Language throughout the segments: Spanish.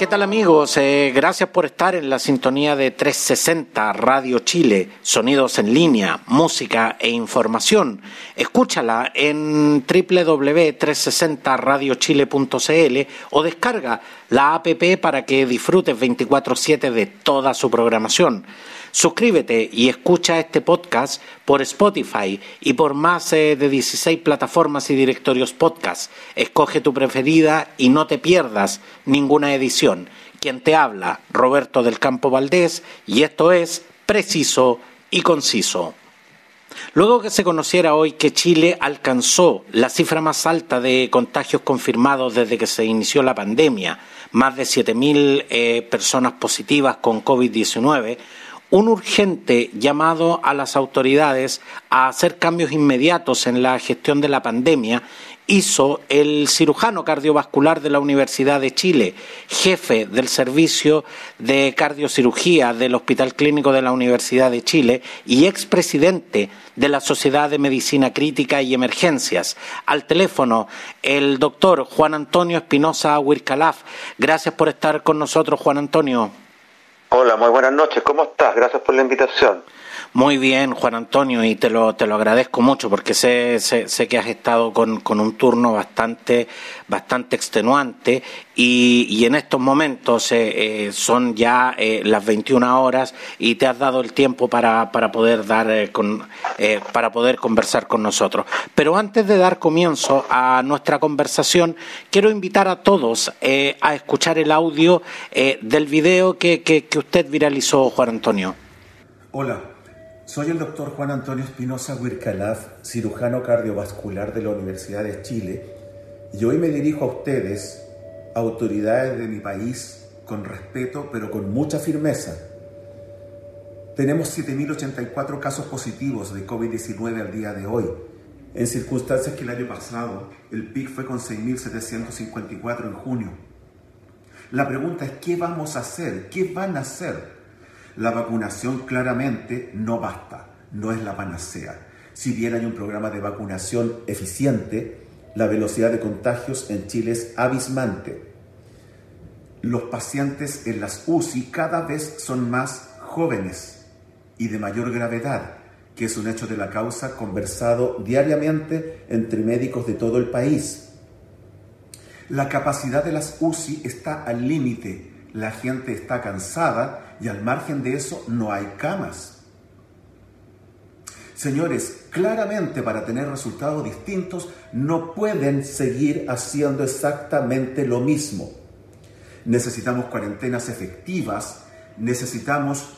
¿Qué tal amigos? Eh, gracias por estar en la sintonía de 360 Radio Chile, sonidos en línea, música e información. Escúchala en www.360radiochile.cl o descarga la APP para que disfrutes 24/7 de toda su programación. Suscríbete y escucha este podcast por Spotify y por más eh, de 16 plataformas y directorios podcast. Escoge tu preferida y no te pierdas ninguna edición. Quien te habla, Roberto del Campo Valdés, y esto es Preciso y Conciso. Luego que se conociera hoy que Chile alcanzó la cifra más alta de contagios confirmados desde que se inició la pandemia, más de 7.000 eh, personas positivas con COVID-19, un urgente llamado a las autoridades a hacer cambios inmediatos en la gestión de la pandemia hizo el cirujano cardiovascular de la Universidad de Chile, jefe del servicio de cardiocirugía del Hospital Clínico de la Universidad de Chile y expresidente de la Sociedad de Medicina Crítica y Emergencias. Al teléfono, el doctor Juan Antonio Espinosa Huircalaf. Gracias por estar con nosotros, Juan Antonio. Hola, muy buenas noches. ¿Cómo estás? Gracias por la invitación. Muy bien, Juan Antonio, y te lo, te lo agradezco mucho porque sé, sé, que has estado con, con, un turno bastante, bastante extenuante y, y en estos momentos eh, eh, son ya eh, las 21 horas y te has dado el tiempo para, para poder dar con, para poder conversar con nosotros. Pero antes de dar comienzo a nuestra conversación, quiero invitar a todos a escuchar el audio del video que, que, que usted viralizó, Juan Antonio. Hola, soy el doctor Juan Antonio Espinosa Huircalaf, cirujano cardiovascular de la Universidad de Chile, y hoy me dirijo a ustedes, autoridades de mi país, con respeto pero con mucha firmeza. Tenemos 7.084 casos positivos de COVID-19 al día de hoy, en circunstancias que el año pasado el PIC fue con 6.754 en junio. La pregunta es, ¿qué vamos a hacer? ¿Qué van a hacer? La vacunación claramente no basta, no es la panacea. Si bien hay un programa de vacunación eficiente, la velocidad de contagios en Chile es abismante. Los pacientes en las UCI cada vez son más jóvenes y de mayor gravedad, que es un hecho de la causa conversado diariamente entre médicos de todo el país. La capacidad de las UCI está al límite, la gente está cansada y al margen de eso no hay camas. Señores, claramente para tener resultados distintos no pueden seguir haciendo exactamente lo mismo. Necesitamos cuarentenas efectivas, necesitamos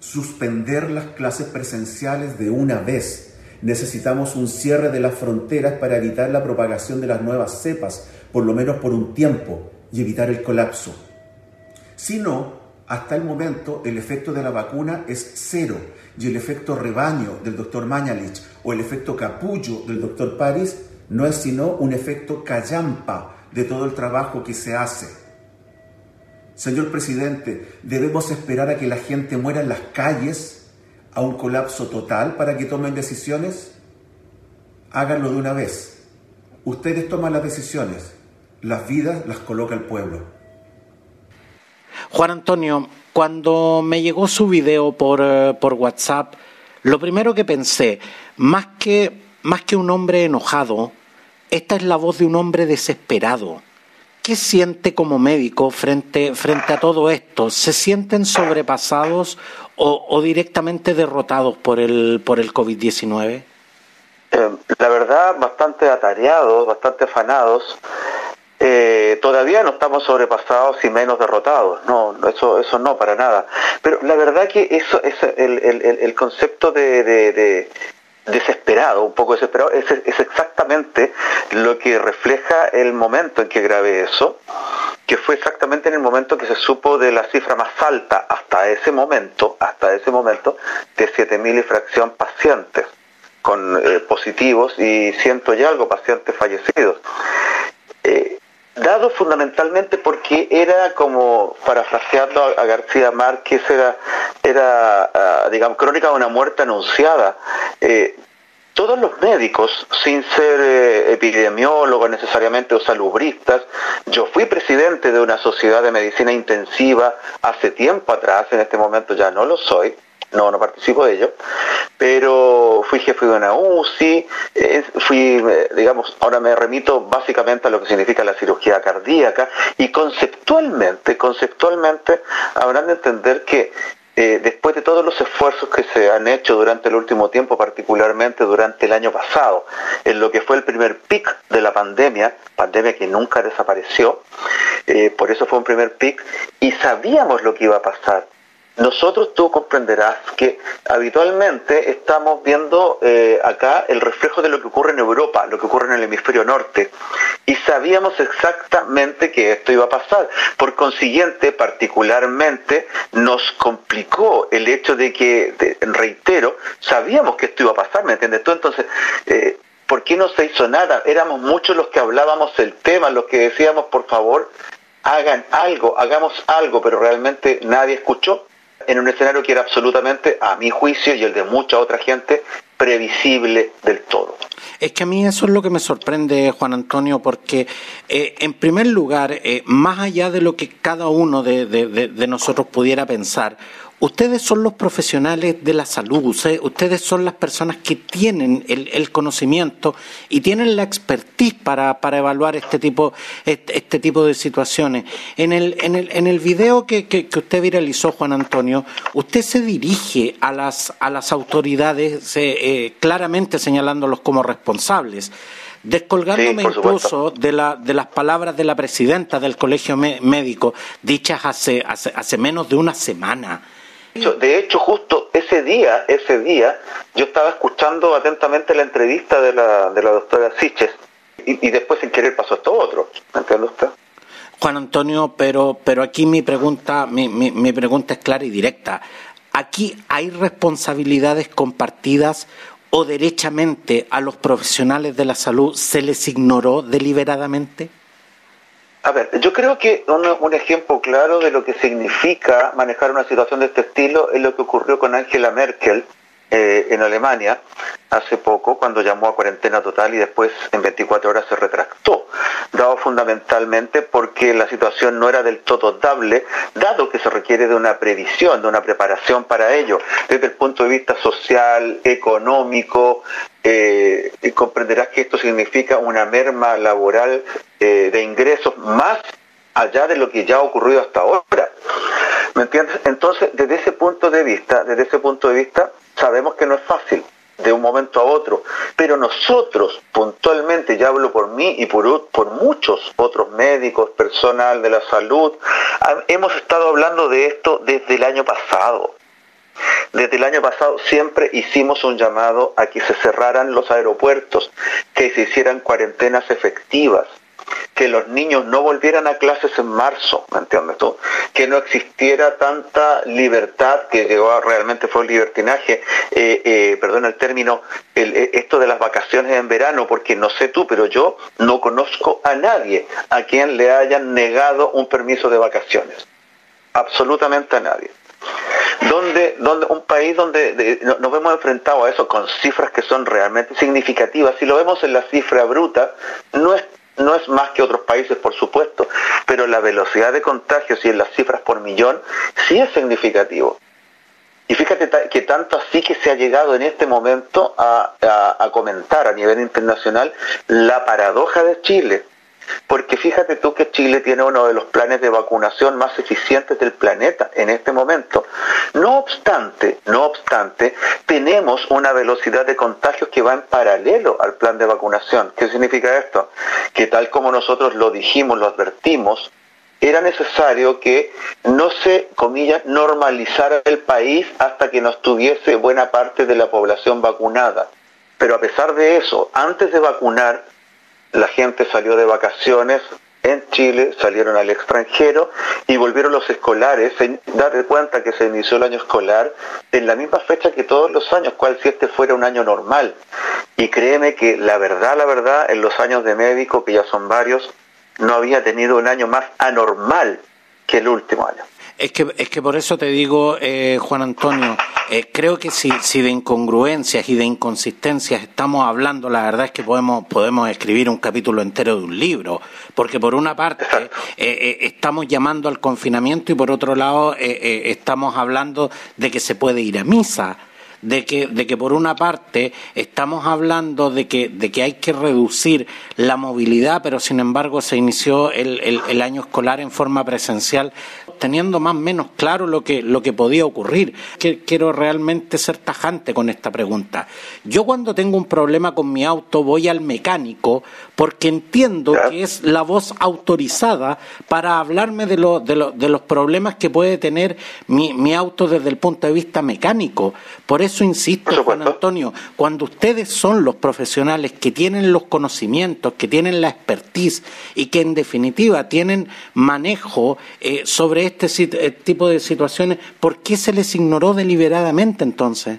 suspender las clases presenciales de una vez, necesitamos un cierre de las fronteras para evitar la propagación de las nuevas cepas, por lo menos por un tiempo, y evitar el colapso. Si no, hasta el momento el efecto de la vacuna es cero y el efecto rebaño del doctor Mañalich o el efecto capullo del doctor París no es sino un efecto callampa de todo el trabajo que se hace. Señor presidente, ¿debemos esperar a que la gente muera en las calles a un colapso total para que tomen decisiones? Háganlo de una vez. Ustedes toman las decisiones, las vidas las coloca el pueblo. Juan Antonio, cuando me llegó su video por, eh, por WhatsApp, lo primero que pensé, más que, más que un hombre enojado, esta es la voz de un hombre desesperado. ¿Qué siente como médico frente, frente a todo esto? ¿Se sienten sobrepasados o, directamente derrotados por el, por el COVID-19? Eh, la verdad, bastante atareados, bastante afanados. Eh, todavía no estamos sobrepasados y menos derrotados, no, eso, eso no, para nada. Pero la verdad que eso es el, el, el concepto de, desesperado, un poco desesperado, es, exactamente lo que refleja el momento en que grabé eso. que fue exactamente en el momento que se supo de la cifra más alta hasta ese momento, hasta ese momento, de 7.000 y fracción pacientes con eh, positivos y ciento y algo pacientes fallecidos. Eh, dado fundamentalmente porque era como, parafraseando a, García Márquez, era, era ah, digamos, crónica de una muerte anunciada. Eh, todos los médicos, sin ser eh, epidemiólogos necesariamente o salubristas, yo fui presidente de una sociedad de medicina intensiva hace tiempo atrás, en este momento ya no lo soy, no, no participo de ello, pero fui jefe de una UCI, fui, eh, digamos, ahora me remito básicamente a lo que significa la cirugía cardíaca y conceptualmente, conceptualmente habrán de entender que eh, después de todos los esfuerzos que se han hecho durante el último tiempo, particularmente durante el año pasado, en lo que fue el primer pic de la pandemia, pandemia que nunca desapareció, eh, por eso fue un primer pic, y sabíamos lo que iba a pasar nosotros tú comprenderás que habitualmente estamos viendo eh, acá el reflejo de lo que ocurre en Europa, lo que ocurre en el hemisferio norte, y sabíamos exactamente que esto iba a pasar. Por consiguiente, particularmente, nos complicó el hecho de que, reitero, sabíamos que esto iba a pasar, ¿me entiendes tú? Entonces, eh, ¿por qué no se hizo nada? Éramos muchos los que hablábamos el tema, los que decíamos, por favor, hagan algo, hagamos algo, pero realmente nadie escuchó en un escenario que era absolutamente, a mi juicio y el de mucha otra gente, previsible del todo. Es que a mí eso es lo que me sorprende, Juan Antonio, porque eh, en primer lugar, eh, más allá de lo que cada uno de nosotros pudiera pensar, Ustedes son los profesionales de la salud, ustedes son las personas que tienen el, conocimiento y tienen la expertise para, para evaluar este tipo, este, este, tipo de situaciones. En el, en el, en el video que, que, usted viralizó, Juan Antonio, usted se dirige a las, a las autoridades eh, claramente señalándolos como responsables. Descolgándome incluso de, la, de las palabras de la presidenta del colegio médico dichas hace, hace, hace menos de una semana de hecho, justo ese día, ese día, yo estaba escuchando atentamente la entrevista de la, de la doctora Siches y, después sin querer pasó esto otro. ¿Me entiende usted? Juan Antonio, pero, pero aquí mi pregunta, mi, mi pregunta es clara y directa. ¿Aquí hay responsabilidades compartidas o derechamente a los profesionales de la salud se les ignoró deliberadamente? A ver, yo creo que un, ejemplo claro de lo que significa manejar una situación de este estilo es lo que ocurrió con Angela Merkel eh, en Alemania hace poco, cuando llamó a cuarentena total y después en 24 horas se retractó, dado fundamentalmente porque la situación no era del todo dable, dado que se requiere de una previsión, de una preparación para ello, desde el punto de vista social, económico, eh, y comprenderás que esto significa una merma laboral eh, de ingresos más allá de lo que ya ha ocurrido hasta ahora. ¿Me entiendes? Entonces, desde ese punto de vista, desde ese punto de vista, sabemos que no es fácil de un momento a otro, pero nosotros puntualmente, ya hablo por mí y por, por muchos otros médicos, personal de la salud, hemos estado hablando de esto desde el año pasado. Desde el año pasado siempre hicimos un llamado a que se cerraran los aeropuertos, que se hicieran cuarentenas efectivas, que los niños no volvieran a clases en marzo, ¿me entiendes tú? Que no existiera tanta libertad, que llegó realmente fue un libertinaje, eh, eh, perdón el término, eh, esto de las vacaciones en verano, porque no sé tú, pero yo no conozco a nadie a quien le hayan negado un permiso de vacaciones. Absolutamente a nadie donde, donde un país donde nos vemos enfrentados a eso con cifras que son realmente significativas. Si lo vemos en la cifra bruta, no es no es más que otros países, por supuesto, pero la velocidad de contagios y en las cifras por millón sí es significativo. Y fíjate que tanto así que se ha llegado en este momento a, a comentar a nivel internacional la paradoja de Chile porque fíjate tú que Chile tiene uno de los planes de vacunación más eficientes del planeta en este momento. No obstante, no obstante, tenemos una velocidad de contagios que va en paralelo al plan de vacunación. ¿Qué significa esto? Que tal como nosotros lo dijimos, lo advertimos, era necesario que no se, comillas, normalizara el país hasta que no estuviese buena parte de la población vacunada. Pero a pesar de eso, antes de vacunar, la gente salió de vacaciones en Chile, salieron al extranjero y volvieron los escolares. Dar cuenta que se inició el año escolar en la misma fecha que todos los años, cual si este fuera un año normal. Y créeme que la verdad, la verdad, en los años de médico, que ya son varios, no había tenido un año más anormal que el último año. Es que, es que por eso te digo, eh, Juan Antonio, eh, creo que si, si de incongruencias y de inconsistencias estamos hablando, la verdad es que podemos, podemos escribir un capítulo entero de un libro, porque por una parte eh, estamos llamando al confinamiento y por otro lado estamos hablando de que se puede ir a misa de que, de que por una parte estamos hablando de que, de que hay que reducir la movilidad, pero sin embargo se inició el, el, año escolar en forma presencial, teniendo más o menos claro lo que, lo que podía ocurrir. Quiero realmente ser tajante con esta pregunta. Yo cuando tengo un problema con mi auto voy al mecánico porque entiendo que es la voz autorizada para hablarme de, lo, de, de los problemas que puede tener mi, mi auto desde el punto de vista mecánico. Por eso insisto, Juan Antonio, cuando ustedes son los profesionales que tienen los conocimientos, que tienen la expertise y que en definitiva tienen manejo eh, sobre este eh, tipo de situaciones, ¿por qué se les ignoró deliberadamente entonces?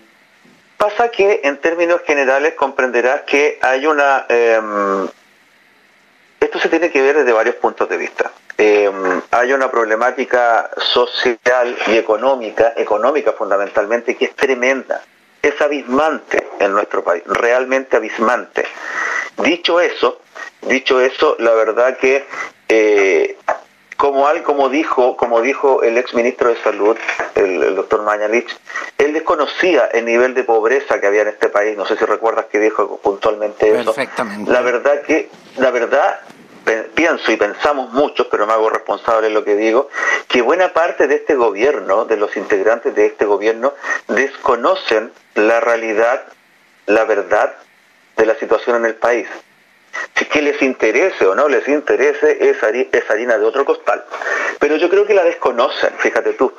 Pasa que en términos generales comprenderás que hay una... Em, esto se tiene que ver desde varios puntos de vista. Em, hay una problemática social y económica, económica fundamentalmente, que es tremenda, es abismante en nuestro país, realmente abismante. Dicho eso, dicho eso, la verdad que eh, como al, como dijo, como dijo el ex ministro de Salud, el, doctor Mañalich, él desconocía el nivel de pobreza que había en este país. No sé si recuerdas que dijo puntualmente eso. Perfectamente. La verdad que, la verdad, pienso y pensamos muchos, pero me hago responsable de lo que digo, que buena parte de este gobierno, de los integrantes de este gobierno, desconocen la realidad, la verdad de la situación en el país. Si que les interese o no les interese, es, harina de otro costal. Pero yo creo que la desconocen, fíjate tú.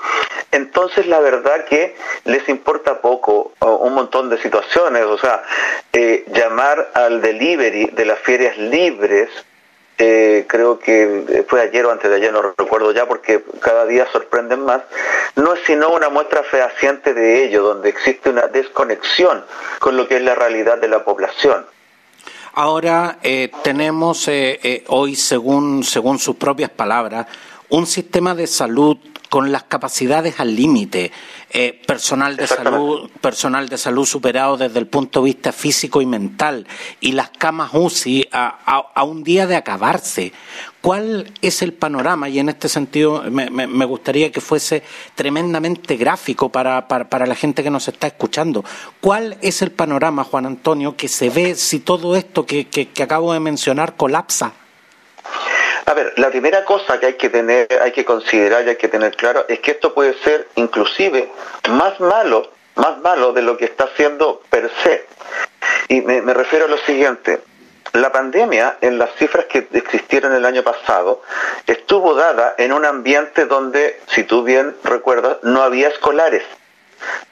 Entonces la verdad que les importa poco un montón de situaciones, o sea, eh, llamar al delivery de las ferias libres eh, creo que fue ayer o antes de ayer, no recuerdo ya, porque cada día sorprenden más, no es sino una muestra fehaciente de ello, donde existe una desconexión con lo que es la realidad de la población. Ahora eh, tenemos eh, hoy, según, según sus propias palabras, un sistema de salud con las capacidades al límite, eh, personal de salud, personal de salud superado desde el punto de vista físico y mental, y las camas UCI a, un día de acabarse. ¿Cuál es el panorama? Y en este sentido me, gustaría que fuese tremendamente gráfico para, para, la gente que nos está escuchando. ¿Cuál es el panorama, Juan Antonio, que se ve si todo esto que acabo de mencionar colapsa? A ver, la primera cosa que hay que tener, hay que considerar y hay que tener claro es que esto puede ser inclusive más malo, más malo de lo que está haciendo per se. Y me, refiero a lo siguiente. La pandemia, en las cifras que existieron el año pasado, estuvo dada en un ambiente donde, si tú bien recuerdas, no había escolares,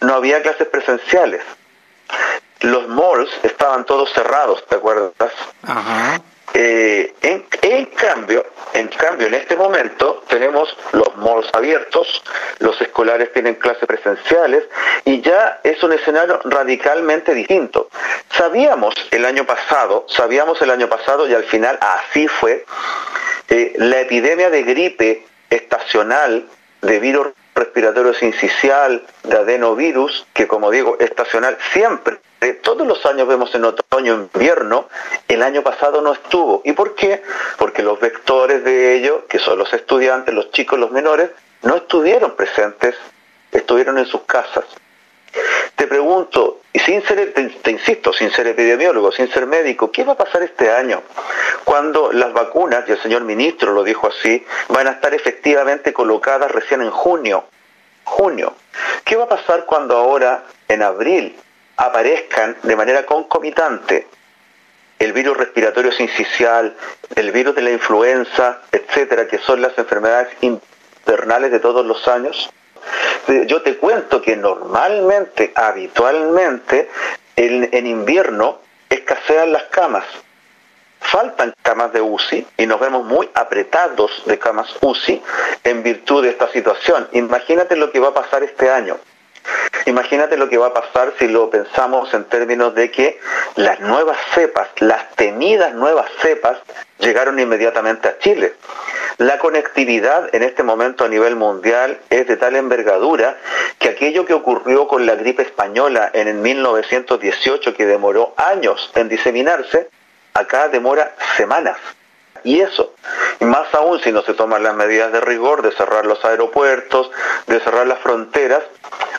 no había clases presenciales. Los malls estaban todos cerrados, ¿te acuerdas? Ajá. Eh, en, cambio, en cambio, en este momento tenemos los malls abiertos, los escolares tienen clases presenciales y ya es un escenario radicalmente distinto. Sabíamos el año pasado, sabíamos el año pasado y al final así fue, eh, la epidemia de gripe estacional de virus respiratorio sincicial, de adenovirus, que como digo, estacional siempre, todos los años vemos en otoño, invierno, el año pasado no estuvo. ¿Y por qué? Porque los vectores de ello, que son los estudiantes, los chicos, los menores, no estuvieron presentes, estuvieron en sus casas. Te pregunto, y sin ser, te, insisto, sin ser epidemiólogo, sin ser médico, ¿qué va a pasar este año? Cuando las vacunas, y el señor ministro lo dijo así, van a estar efectivamente colocadas recién en junio. Junio. ¿Qué va a pasar cuando ahora, en abril, aparezcan de manera concomitante el virus respiratorio sincicial, el virus de la influenza, etcétera, que son las enfermedades invernales de todos los años? Yo te cuento que normalmente, habitualmente, en, invierno escasean las camas. faltan camas de UCI y nos vemos muy apretados de camas UCI en virtud de esta situación. Imagínate lo que va a pasar este año. Imagínate lo que va a pasar si lo pensamos en términos de que las nuevas cepas, las temidas nuevas cepas, llegaron inmediatamente a Chile. La conectividad en este momento a nivel mundial es de tal envergadura que aquello que ocurrió con la gripe española en el 1918, que demoró años en diseminarse, acá demora semanas. Y eso, más aún si no se toman las medidas de rigor de cerrar los aeropuertos, de cerrar las fronteras.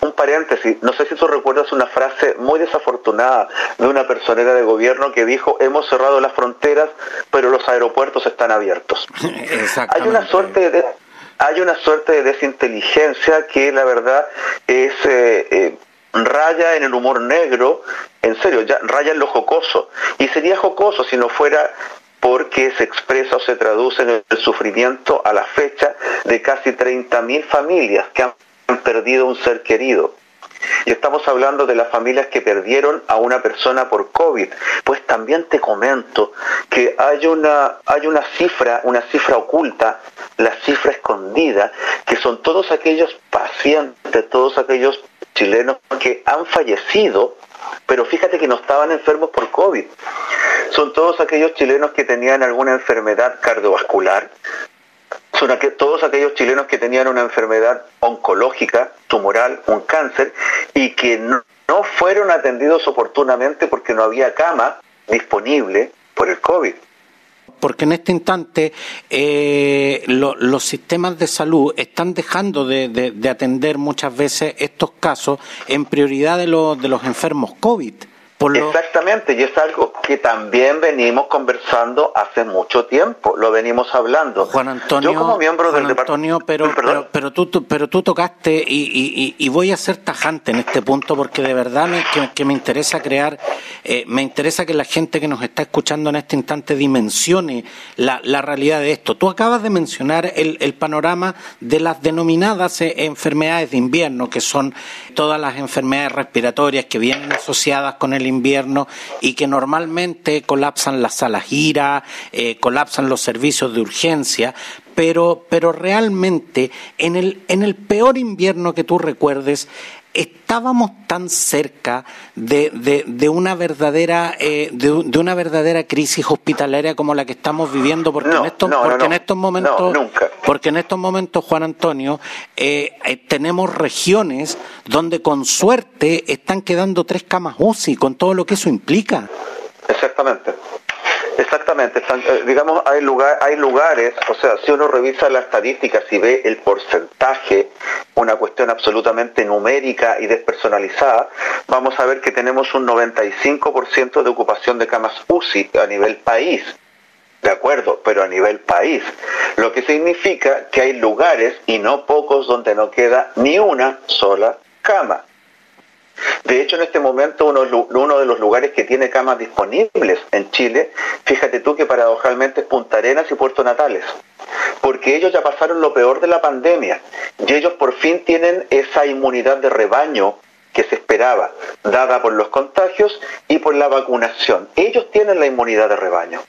Un paréntesis, no sé si tú recuerdas una frase muy desafortunada de una personera de gobierno que dijo, hemos cerrado las fronteras, pero los aeropuertos están abiertos. Hay una suerte de... Hay una suerte de desinteligencia que la verdad es eh, eh, raya en el humor negro, en serio, ya raya en lo jocoso. Y sería jocoso si no fuera porque se expresa o se traduce en el sufrimiento a la fecha de casi 30.000 familias que han perdido un ser querido. Y estamos hablando de las familias que perdieron a una persona por COVID. Pues también te comento que hay una, hay una cifra, una cifra oculta, la cifra escondida, que son todos aquellos pacientes, todos aquellos chilenos que han fallecido, pero fíjate que no estaban enfermos por COVID. Son todos aquellos chilenos que tenían alguna enfermedad cardiovascular, son todos aquellos chilenos que tenían una enfermedad oncológica, tumoral, un cáncer, y que no, fueron atendidos oportunamente porque no había cama disponible por el COVID porque en este instante eh, los sistemas de salud están dejando de, atender muchas veces estos casos en prioridad de, de los enfermos COVID. Exactamente, y es algo que también venimos conversando hace mucho tiempo, lo venimos hablando. Juan Antonio, Yo como miembro del Antonio, pero, pero, tú, pero tú tocaste, y, voy a ser tajante en este punto porque de verdad me, que, me interesa crear, eh, me interesa que la gente que nos está escuchando en este instante dimensione la, realidad de esto. Tú acabas de mencionar el, el panorama de las denominadas eh, enfermedades de invierno, que son todas las enfermedades respiratorias que vienen asociadas con el invierno y que normalmente colapsan las salas gira, eh, colapsan los servicios de urgencia, pero, pero realmente en el, en el peor invierno que tú recuerdes, estábamos tan cerca de, de, una verdadera eh, de, una verdadera crisis hospitalaria como la que estamos viviendo porque en estos porque en estos momentos porque en estos momentos Juan Antonio eh, eh, tenemos regiones donde con suerte están quedando tres camas UCI con todo lo que eso implica. Exactamente Exactamente, eh, digamos, hay, lugar, hay lugares, o sea, si uno revisa las estadísticas y ve el porcentaje, una cuestión absolutamente numérica y despersonalizada, vamos a ver que tenemos un 95% de ocupación de camas UCI a nivel país. De acuerdo, pero a nivel país. Lo que significa que hay lugares, y no pocos, donde no queda ni una sola cama. De hecho, en este momento uno, de los lugares que tiene camas disponibles en Chile, fíjate tú que paradojalmente es Punta Arenas y Puerto Natales, porque ellos ya pasaron lo peor de la pandemia y ellos por fin tienen esa inmunidad de rebaño que se esperaba, dada por los contagios y por la vacunación. Ellos tienen la inmunidad de rebaño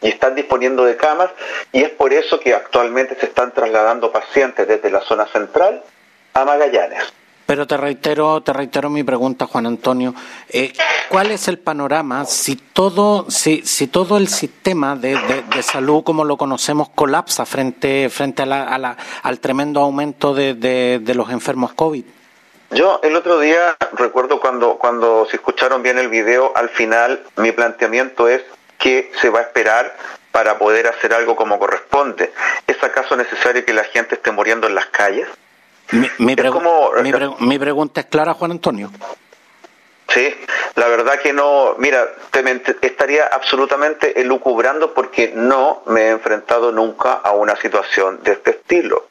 y están disponiendo de camas y es por eso que actualmente se están trasladando pacientes desde la zona central a Magallanes. Pero te reitero, te reitero mi pregunta, Juan Antonio. Eh, ¿Cuál es el panorama si todo, si, si todo el sistema de, salud como lo conocemos colapsa frente, frente a la, al tremendo aumento de, los enfermos COVID? Yo el otro día recuerdo cuando, cuando se escucharon bien el video, al final mi planteamiento es que se va a esperar para poder hacer algo como corresponde. ¿Es acaso necesario que la gente esté muriendo en las calles? Mi, mi, mi, pregunta es clara, Juan Antonio. Sí, la verdad que no, mira, te estaría absolutamente elucubrando porque no me he enfrentado nunca a una situación de este estilo.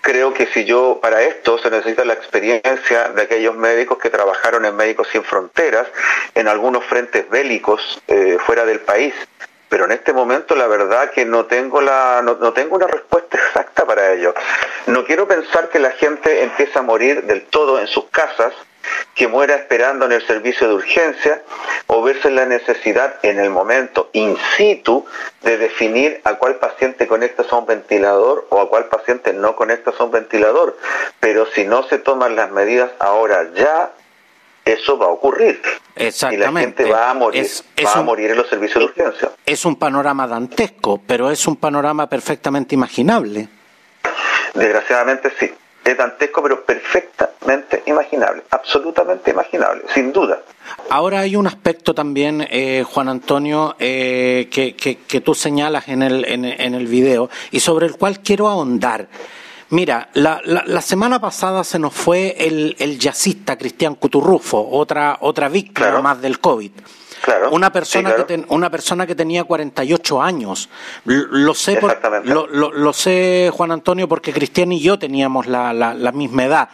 Creo que si yo, para esto se necesita la experiencia de aquellos médicos que trabajaron en Médicos Sin Fronteras, en algunos frentes bélicos eh, fuera del país, pero en este momento la verdad que no tengo la no, tengo una respuesta exacta para ello. No quiero pensar que la gente empieza a morir del todo en sus casas, que muera esperando en el servicio de urgencia, o verse la necesidad en el momento in situ de definir a cuál paciente conectas a un ventilador o a cuál paciente no conectas a un ventilador. Pero si no se toman las medidas ahora ya, eso va a ocurrir. Exactamente. Y la gente va a morir, va a morir en los servicios de urgencia. Es un panorama dantesco, pero es un panorama perfectamente imaginable. Desgraciadamente sí. Es dantesco, pero perfectamente imaginable, absolutamente imaginable, sin duda. Ahora hay un aspecto también, eh, Juan Antonio, eh, que, que, tú señalas en el, en, en el video y sobre el cual quiero ahondar. Mira, la, la, semana pasada se nos fue el, el jazzista Cristian Cuturrufo, otra, otra víctima más del COVID. Claro, una persona que una persona que tenía 48 años. Lo sé lo, lo, sé Juan Antonio porque Cristian y yo teníamos la, la, la misma edad.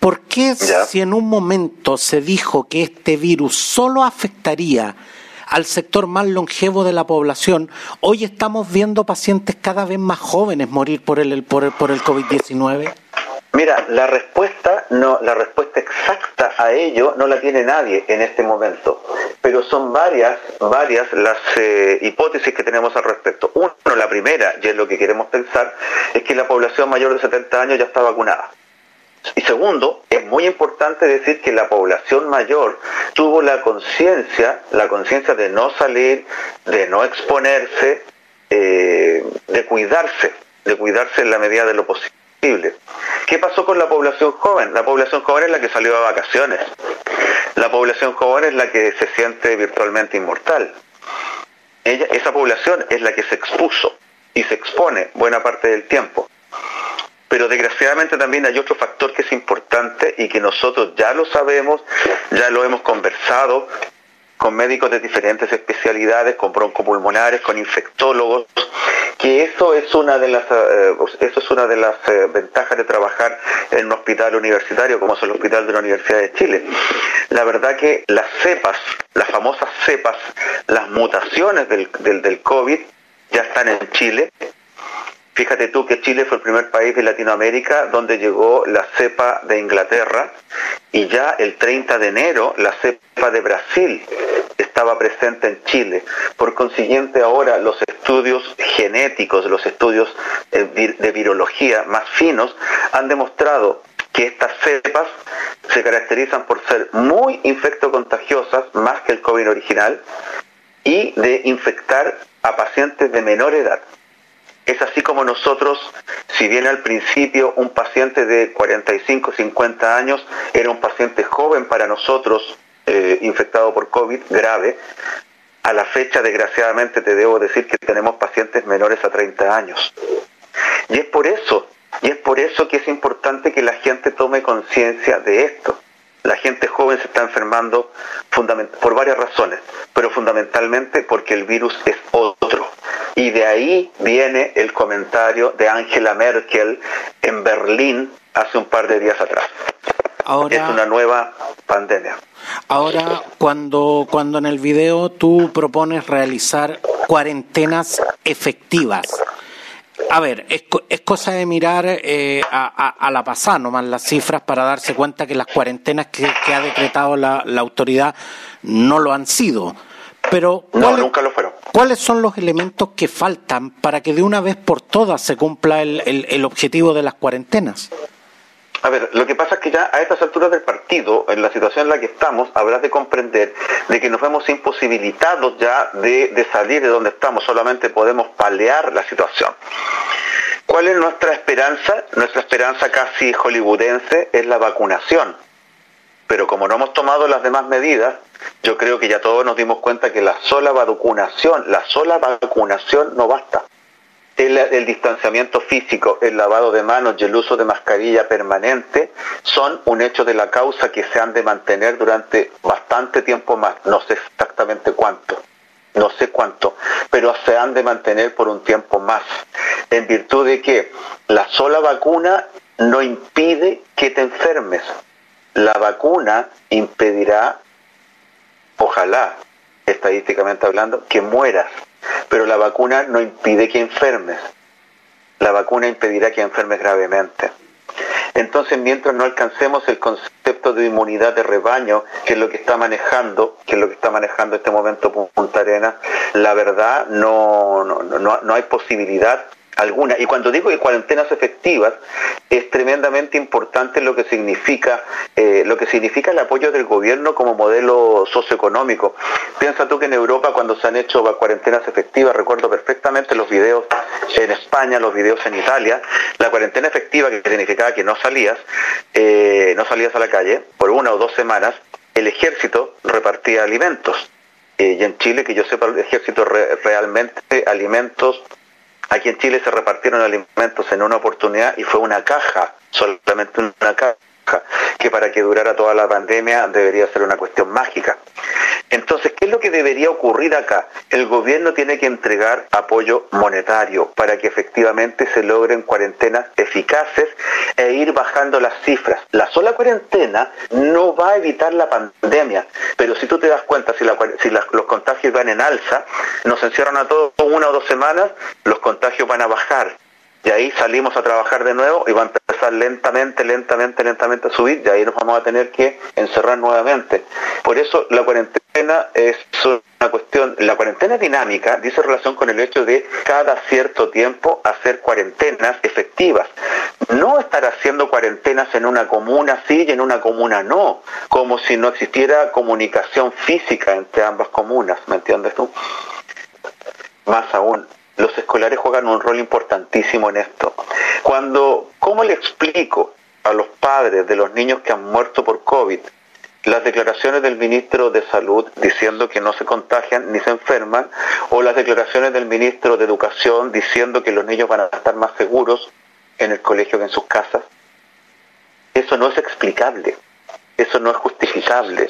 ¿por qué si en un momento se dijo que este virus solo afectaría al sector más longevo de la población, hoy estamos viendo pacientes cada vez más jóvenes morir por el, por el, por el COVID-19? Mira, la respuesta no, la respuesta exacta a ello no la tiene nadie en este momento, pero son varias, varias las eh, hipótesis que tenemos al respecto. Uno, la primera, y es lo que queremos pensar, es que la población mayor de 70 años ya está vacunada. Y segundo, es muy importante decir que la población mayor tuvo la conciencia, la conciencia de no salir, de no exponerse, eh, de cuidarse, de cuidarse en la medida de lo posible. ¿Qué pasó con la población joven? La población joven es la que salió a vacaciones. La población joven es la que se siente virtualmente inmortal. Ella, esa población es la que se expuso y se expone buena parte del tiempo. Pero desgraciadamente también hay otro factor que es importante y que nosotros ya lo sabemos, ya lo hemos conversado con médicos de diferentes especialidades, con broncopulmonares, con infectólogos, que eso es una de las eh, eso es una de las eh, ventajas de trabajar en un hospital universitario como es el Hospital de la Universidad de Chile. La verdad que las cepas, las famosas cepas, las mutaciones del, del, del COVID ya están en Chile Fíjate tú que Chile fue el primer país de Latinoamérica donde llegó la cepa de Inglaterra y ya el 30 de enero la cepa de Brasil estaba presente en Chile. Por consiguiente ahora los estudios genéticos, los estudios eh, de virología más finos han demostrado que estas cepas se caracterizan por ser muy infectocontagiosas, más que el COVID original, y de infectar a pacientes de menor edad. Es así como nosotros, si bien al principio un paciente de 45, 50 años era un paciente joven para nosotros, eh, infectado por COVID grave, a la fecha desgraciadamente te debo decir que tenemos pacientes menores a 30 años. Y es por eso, y es por eso que es importante que la gente tome conciencia de esto. La gente joven se está enfermando por varias razones, pero fundamentalmente porque el virus es otro. Y de ahí viene el comentario de Angela Merkel en Berlín hace un par de días atrás. es una nueva pandemia. Ahora, cuando, cuando en el video tú propones realizar cuarentenas efectivas, a ver, es, es cosa de mirar eh, a, la pasada nomás las cifras para darse cuenta que las cuarentenas que, ha decretado la, la, autoridad no lo han sido. Pero no, nunca lo fueron. ¿Cuáles son los elementos que faltan para que de una vez por todas se cumpla el, el, objetivo de las cuarentenas? A ver, lo que pasa es que ya a estas alturas del partido, en la situación en la que estamos, habrás de comprender de que nos vemos imposibilitados ya de, de, salir de donde estamos, solamente podemos palear la situación. ¿Cuál es nuestra esperanza? Nuestra esperanza casi hollywoodense es la vacunación. Pero como no hemos tomado las demás medidas, yo creo que ya todos nos dimos cuenta que la sola vacunación, la sola vacunación no basta. El, distanciamiento físico, el lavado de manos y el uso de mascarilla permanente son un hecho de la causa que se han de mantener durante bastante tiempo más, no sé exactamente cuánto, no sé cuánto, pero se han de mantener por un tiempo más, en virtud de que la sola vacuna no impide que te enfermes, la vacuna impedirá ojalá, estadísticamente hablando, que mueras, pero la vacuna no impide que enfermes. La vacuna impedirá que enfermes gravemente. Entonces, mientras no alcancemos el concepto de inmunidad de rebaño, que es lo que está manejando, que es lo que está manejando este momento Punta Arenas, la verdad no, no, no, no hay posibilidad alguna. Y cuando digo que cuarentenas efectivas, es tremendamente importante lo que significa eh, lo que significa el apoyo del gobierno como modelo socioeconómico. Piensa tú que en Europa cuando se han hecho cuarentenas efectivas, recuerdo perfectamente los videos en España, los videos en Italia, la cuarentena efectiva que significaba que no salías, eh, no salías a la calle por una o dos semanas, el ejército repartía alimentos. Eh, y en Chile, que yo sepa, el ejército realmente alimentos Aquí en Chile se repartieron alimentos en una oportunidad y fue una caja, solamente una caja, que para que durara toda la pandemia debería ser una cuestión mágica. Entonces, ¿qué es lo que debería ocurrir acá? El gobierno tiene que entregar apoyo monetario para que efectivamente se logren cuarentenas eficaces e ir bajando las cifras. La sola cuarentena no va a evitar la pandemia, pero si tú te das cuenta, si, los contagios van en alza, nos encierran a todos una o dos semanas, los contagios van a bajar y ahí salimos a trabajar de nuevo y va a empezar lentamente, lentamente, lentamente a subir y ahí nos vamos a tener que encerrar nuevamente. Por eso la cuarentena es una cuestión, la cuarentena dinámica dice relación con el hecho de cada cierto tiempo hacer cuarentenas efectivas. No estar haciendo cuarentenas en una comuna sí y en una comuna no, como si no existiera comunicación física entre ambas comunas, ¿me entiendes tú? Más aún, los escolares juegan un rol importantísimo en esto. Cuando, ¿cómo le explico a los padres de los niños que han muerto por COVID las declaraciones del ministro de Salud diciendo que no se contagian ni se enferman, o las declaraciones del ministro de Educación diciendo que los niños van a estar más seguros en el colegio que en sus casas? Eso no es explicable eso no es justificable.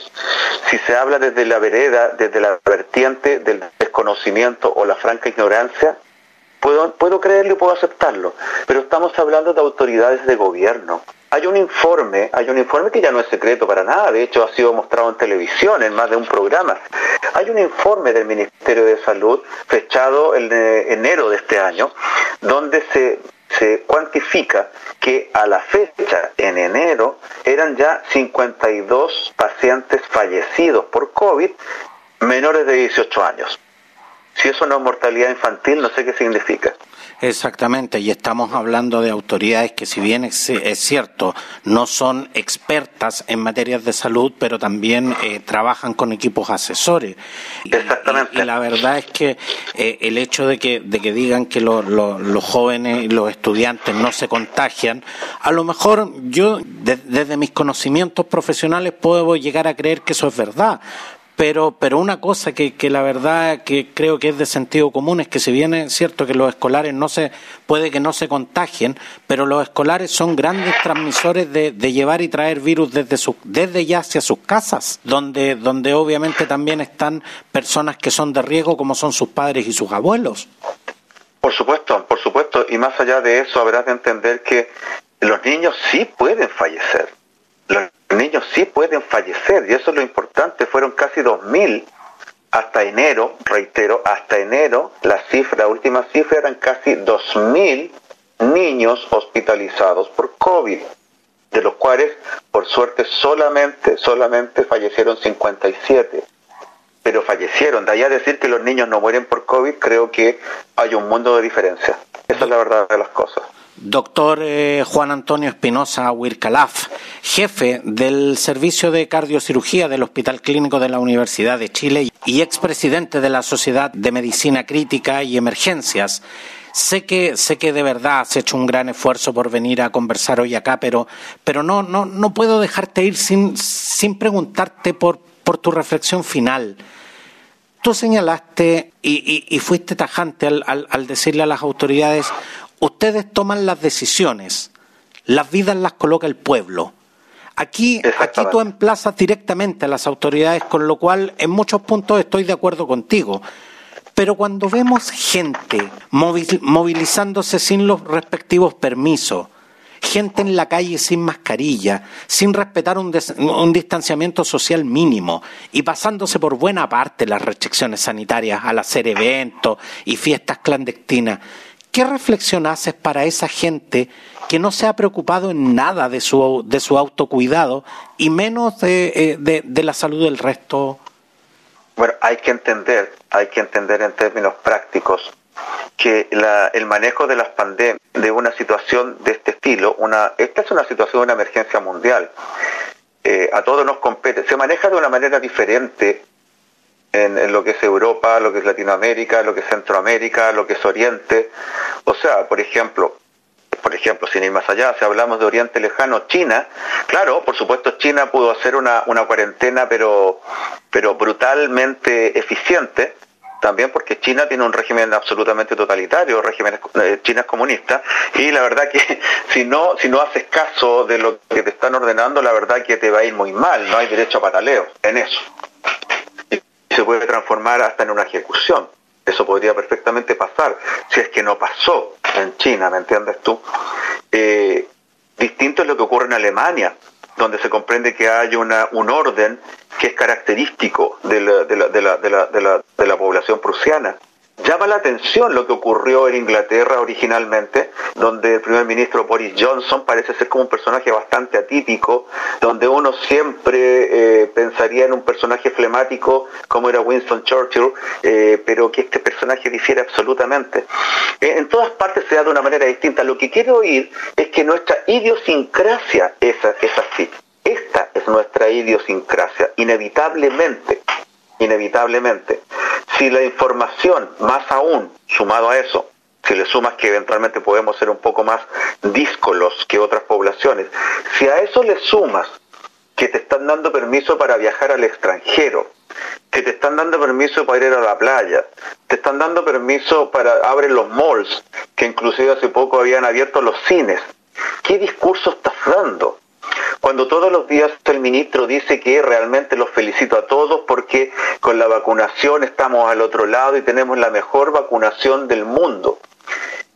Si se habla desde la vereda, desde la vertiente del desconocimiento o la franca ignorancia, puedo, puedo creerlo y puedo aceptarlo, pero estamos hablando de autoridades de gobierno. Hay un informe, hay un informe que ya no es secreto para nada, de hecho ha sido mostrado en televisión en más de un programa. Hay un informe del Ministerio de Salud fechado en enero de este año, donde se se cuantifica que a la fecha, en enero, eran ya 52 pacientes fallecidos por COVID menores de 18 años. Si eso no es mortalidad infantil, no sé qué significa. Exactamente, y estamos hablando de autoridades que si bien es, cierto, no son expertas en materias de salud, pero también eh, trabajan con equipos asesores. Exactamente. Y, la verdad es que eh, el hecho de que, de que digan que los jóvenes y los estudiantes no se contagian, a lo mejor yo desde mis conocimientos profesionales puedo llegar a creer que eso es verdad, pero, pero una cosa que, que, la verdad que creo que es de sentido común es que si bien es cierto que los escolares no se, puede que no se contagien, pero los escolares son grandes transmisores de, llevar y traer virus desde, su, desde ya hacia sus casas, donde, donde obviamente también están personas que son de riesgo como son sus padres y sus abuelos. Por supuesto, por supuesto, y más allá de eso habrás de entender que los niños sí pueden fallecer. Niños sí pueden fallecer y eso es lo importante. Fueron casi 2.000 hasta enero, reitero, hasta enero, la cifra, la última cifra eran casi 2.000 niños hospitalizados por COVID, de los cuales, por suerte, solamente, solamente fallecieron 57. Pero fallecieron. De allá a decir que los niños no mueren por COVID, creo que hay un mundo de diferencia. Esa es la verdad de las cosas. Doctor eh, Juan Antonio Espinosa Huircalaf, jefe del Servicio de Cardiocirugía del Hospital Clínico de la Universidad de Chile y expresidente de la Sociedad de Medicina Crítica y Emergencias. Sé que, sé que de verdad has hecho un gran esfuerzo por venir a conversar hoy acá, pero, pero no, no, no puedo dejarte ir sin, sin preguntarte por, por tu reflexión final. Tú señalaste y, fuiste tajante al, al decirle a las autoridades ustedes toman las decisiones, las vidas las coloca el pueblo. Aquí, aquí tú emplazas directamente a las autoridades, con lo cual en muchos puntos estoy de acuerdo contigo. Pero cuando vemos gente movilizándose sin los respectivos permisos, gente en la calle sin mascarilla, sin respetar un, un, distanciamiento social mínimo y pasándose por buena parte las restricciones sanitarias al hacer eventos y fiestas clandestinas, ¿qué reflexión haces para esa gente que no se ha preocupado en nada de su, de su autocuidado y menos de, eh, de, la salud del resto? Bueno, hay que entender, hay que entender en términos prácticos que el manejo de las pandemias, de una situación de este estilo, una, esta es una situación de una emergencia mundial, eh, a todos nos compete, se maneja de una manera diferente en, lo que es Europa, lo que es Latinoamérica, lo que es Centroamérica, lo que es Oriente. O sea, por ejemplo, por ejemplo, sin ir más allá, si hablamos de Oriente Lejano, China, claro, por supuesto China pudo hacer una, una cuarentena, pero, pero brutalmente eficiente, también porque China tiene un régimen absolutamente totalitario, régimen eh, China es comunista, y la verdad que si no, si no haces caso de lo que te están ordenando, la verdad que te va a ir muy mal, no hay derecho a pataleo en eso. Se puede transformar hasta en una ejecución. Eso podría perfectamente pasar, si es que no pasó en China, ¿me entiendes tú? Eh, distinto es lo que ocurre en Alemania, donde se comprende que hay una, un orden que es característico de la, de la, de la, de la población prusiana. Llama la atención lo que ocurrió en Inglaterra originalmente, donde el primer ministro Boris Johnson parece ser como un personaje bastante atípico, donde uno siempre eh, pensaría en un personaje flemático como era Winston Churchill, eh, pero que este personaje difiere absolutamente. Eh, en todas partes se da de una manera distinta. Lo que quiero oír es que nuestra idiosincrasia es, es así. Esta es nuestra idiosincrasia, inevitablemente, inevitablemente. Si la información, más aún, sumado a eso, si le sumas que eventualmente podemos ser un poco más díscolos que otras poblaciones, si a eso le sumas que te están dando permiso para viajar al extranjero, que te están dando permiso para ir a la playa, te están dando permiso para abrir los malls, que inclusive hace poco habían abierto los cines. ¿Qué discurso estás dando? Cuando todos los días el ministro dice que realmente los felicito a todos porque con la vacunación estamos al otro lado y tenemos la mejor vacunación del mundo.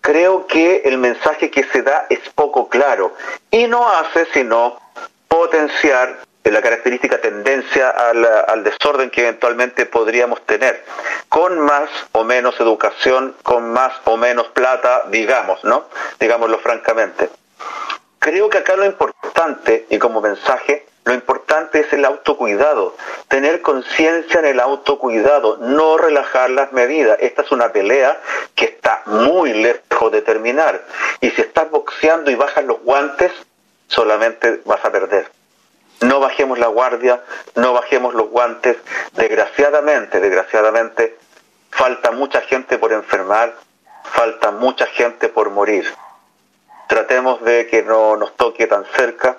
Creo que el mensaje que se da es poco claro y no hace sino potenciar la característica tendencia al, al, desorden que eventualmente podríamos tener, con más o menos educación, con más o menos plata, digamos, ¿no? Digámoslo francamente. Creo que acá lo importante, y como mensaje, lo importante es el autocuidado, tener conciencia en el autocuidado, no relajar las medidas. Esta es una pelea que está muy lejos de terminar. Y si estás boxeando y bajas los guantes, solamente vas a perder. No bajemos la guardia, no bajemos los guantes. Desgraciadamente, desgraciadamente, falta mucha gente por enfermar, falta mucha gente por morir tratemos de que no nos toque tan cerca,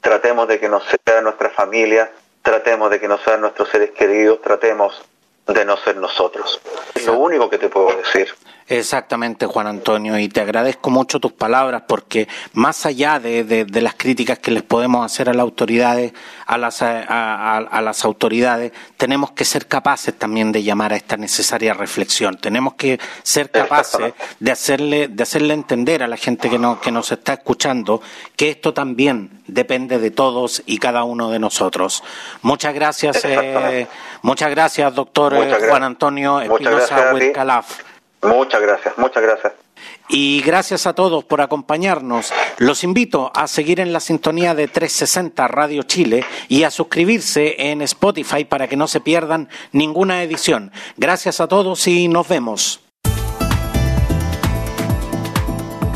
tratemos de que no sea nuestra familia, tratemos de que no sean nuestros seres queridos, tratemos de no ser nosotros. Es lo único que te puedo decir. Exactamente, Juan Antonio, y te agradezco mucho tus palabras porque más allá de, de, de las críticas que les podemos hacer a las autoridades, a las, a, a, a, las autoridades, tenemos que ser capaces también de llamar a esta necesaria reflexión. Tenemos que ser capaces de hacerle, de hacerle entender a la gente que, no, que nos está escuchando que esto también depende de todos y cada uno de nosotros. Muchas gracias, eh, muchas gracias, doctor muchas gracias. Juan Antonio Espinosa Huercalaf. Muchas gracias, muchas gracias. Y gracias a todos por acompañarnos. Los invito a seguir en la sintonía de 360 Radio Chile y a suscribirse en Spotify para que no se pierdan ninguna edición. Gracias a todos y nos vemos.